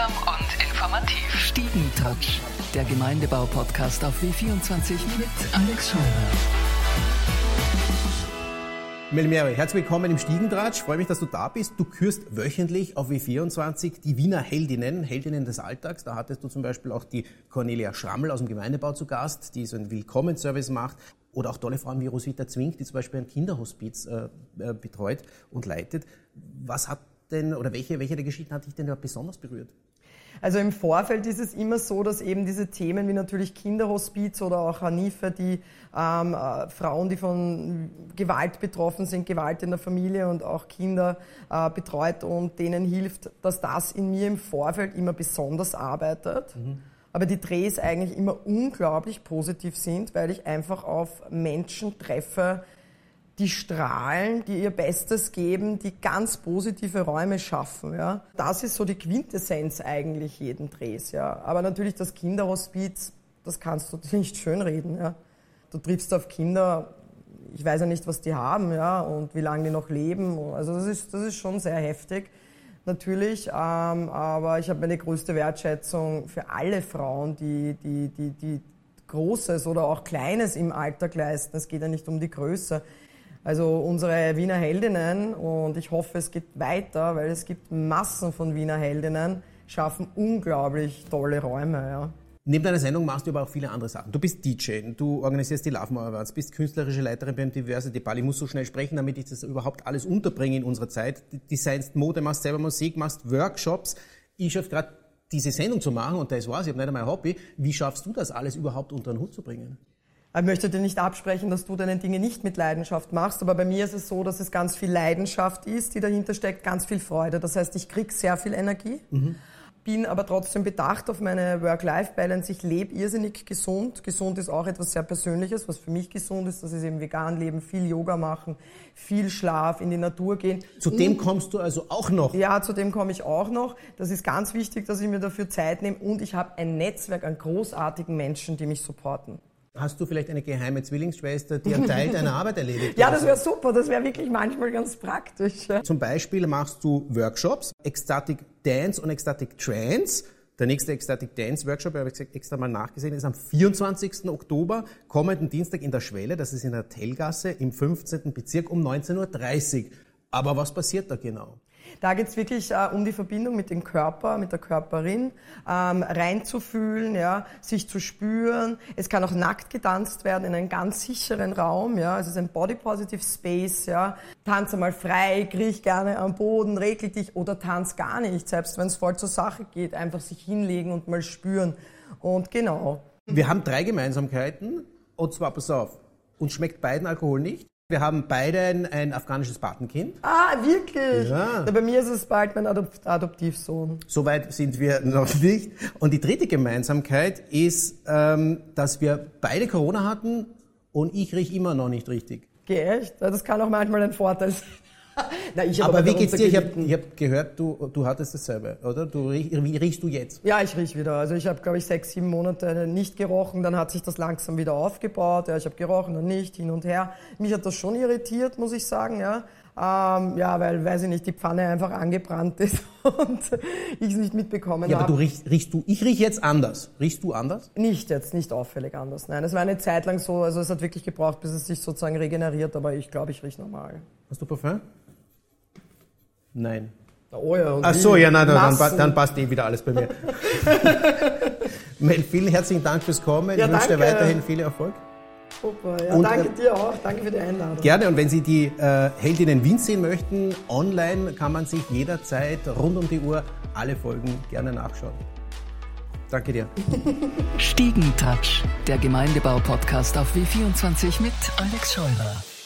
Unterhaltsam und informativ. Stiegentouch, der Gemeindebau-Podcast auf W24 mit Alex Scheuer. Melmere, herzlich willkommen im Stiegentratsch. Freue mich, dass du da bist. Du kürst wöchentlich auf W24 die Wiener Heldinnen, Heldinnen des Alltags. Da hattest du zum Beispiel auch die Cornelia Schrammel aus dem Gemeindebau zu Gast, die so einen Willkommensservice macht. Oder auch tolle Frauen wie Rosita Zwink, die zum Beispiel ein Kinderhospiz äh, äh, betreut und leitet. Was hat denn, oder welche, welche der Geschichten hat dich denn besonders berührt? Also im Vorfeld ist es immer so, dass eben diese Themen wie natürlich Kinderhospiz oder auch Hanife, die ähm, äh, Frauen, die von Gewalt betroffen sind, Gewalt in der Familie und auch Kinder äh, betreut und denen hilft, dass das in mir im Vorfeld immer besonders arbeitet. Mhm. Aber die Drehs eigentlich immer unglaublich positiv sind, weil ich einfach auf Menschen treffe, die strahlen, die ihr Bestes geben, die ganz positive Räume schaffen. Ja. Das ist so die Quintessenz eigentlich jeden Drehs. Ja. Aber natürlich das Kinderhospiz, das kannst du nicht schönreden. Ja. Du triffst auf Kinder, ich weiß ja nicht, was die haben ja, und wie lange die noch leben. Also das ist, das ist schon sehr heftig, natürlich. Ähm, aber ich habe meine größte Wertschätzung für alle Frauen, die, die, die, die Großes oder auch Kleines im Alltag leisten. Es geht ja nicht um die Größe. Also unsere Wiener Heldinnen, und ich hoffe, es geht weiter, weil es gibt Massen von Wiener Heldinnen, schaffen unglaublich tolle Räume. Ja. Neben deiner Sendung machst du aber auch viele andere Sachen. Du bist DJ, du organisierst die Love Awards, bist künstlerische Leiterin beim Diversity Ball. Ich muss so schnell sprechen, damit ich das überhaupt alles unterbringe in unserer Zeit. Designst Mode, machst selber Musik, machst Workshops. Ich schaffe gerade diese Sendung zu machen und das war's, ich habe nicht einmal ein Hobby. Wie schaffst du das alles überhaupt unter den Hut zu bringen? Ich möchte dir nicht absprechen, dass du deine Dinge nicht mit Leidenschaft machst, aber bei mir ist es so, dass es ganz viel Leidenschaft ist, die dahinter steckt, ganz viel Freude. Das heißt, ich krieg sehr viel Energie. Mhm bin aber trotzdem bedacht auf meine Work-Life-Balance. Ich lebe irrsinnig gesund. Gesund ist auch etwas sehr Persönliches, was für mich gesund ist. Das ist eben vegan leben, viel Yoga machen, viel Schlaf, in die Natur gehen. Zu dem kommst du also auch noch? Ja, zu dem komme ich auch noch. Das ist ganz wichtig, dass ich mir dafür Zeit nehme. Und ich habe ein Netzwerk an großartigen Menschen, die mich supporten. Hast du vielleicht eine geheime Zwillingsschwester, die einen Teil deiner Arbeit erledigt? ja, das wäre super. Das wäre wirklich manchmal ganz praktisch. Zum Beispiel machst du Workshops, Ecstatic Dance und Ecstatic Trance. Der nächste Ecstatic Dance Workshop, habe ich extra mal nachgesehen, ist am 24. Oktober, kommenden Dienstag in der Schwelle. Das ist in der Tellgasse im 15. Bezirk um 19.30 Uhr. Aber was passiert da genau? Da geht es wirklich äh, um die Verbindung mit dem Körper, mit der Körperin, ähm, reinzufühlen, ja, sich zu spüren. Es kann auch nackt getanzt werden in einem ganz sicheren Raum. Ja. Es ist ein Body Positive Space. Ja. Tanz einmal frei, kriech gerne am Boden, regel dich oder tanz gar nicht, selbst wenn es voll zur Sache geht. Einfach sich hinlegen und mal spüren. Und genau. Wir haben drei Gemeinsamkeiten. Und zwar, pass auf, uns schmeckt beiden Alkohol nicht. Wir haben beide ein, afghanisches Patenkind. Ah, wirklich? Ja. Bei mir ist es bald mein Adop Adoptivsohn. Soweit sind wir noch nicht. Und die dritte Gemeinsamkeit ist, ähm, dass wir beide Corona hatten und ich rieche immer noch nicht richtig. Geh echt? Das kann auch manchmal ein Vorteil sein. Na, ich aber wie geht's dir? Ich habe hab gehört, du, du hattest dasselbe, oder? Du, wie riechst du jetzt? Ja, ich riech wieder. Also ich habe, glaube ich, sechs, sieben Monate nicht gerochen. Dann hat sich das langsam wieder aufgebaut. Ja, ich habe gerochen, dann nicht, hin und her. Mich hat das schon irritiert, muss ich sagen. Ja, ähm, ja weil, weiß ich nicht, die Pfanne einfach angebrannt ist und ich es nicht mitbekommen habe. Ja, aber du riechst, riechst du, ich rieche jetzt anders. Riechst du anders? Nicht jetzt, nicht auffällig anders. Nein, es war eine Zeit lang so, also es hat wirklich gebraucht, bis es sich sozusagen regeneriert, aber ich glaube, ich rieche normal. Hast du Parfum? Nein. Oh ja, Ach so, ja, nein, dann, dann, passt eh wieder alles bei mir. Mel, vielen herzlichen Dank fürs Kommen. Ja, ich wünsche dir weiterhin viel Erfolg. Super, ja, und, danke dir auch. Danke für die Einladung. Gerne, und wenn Sie die äh, Heldinnen Wien sehen möchten, online kann man sich jederzeit rund um die Uhr alle Folgen gerne nachschauen. Danke dir. Stiegentouch, der Gemeindebau-Podcast auf W24 mit Alex Scheurer.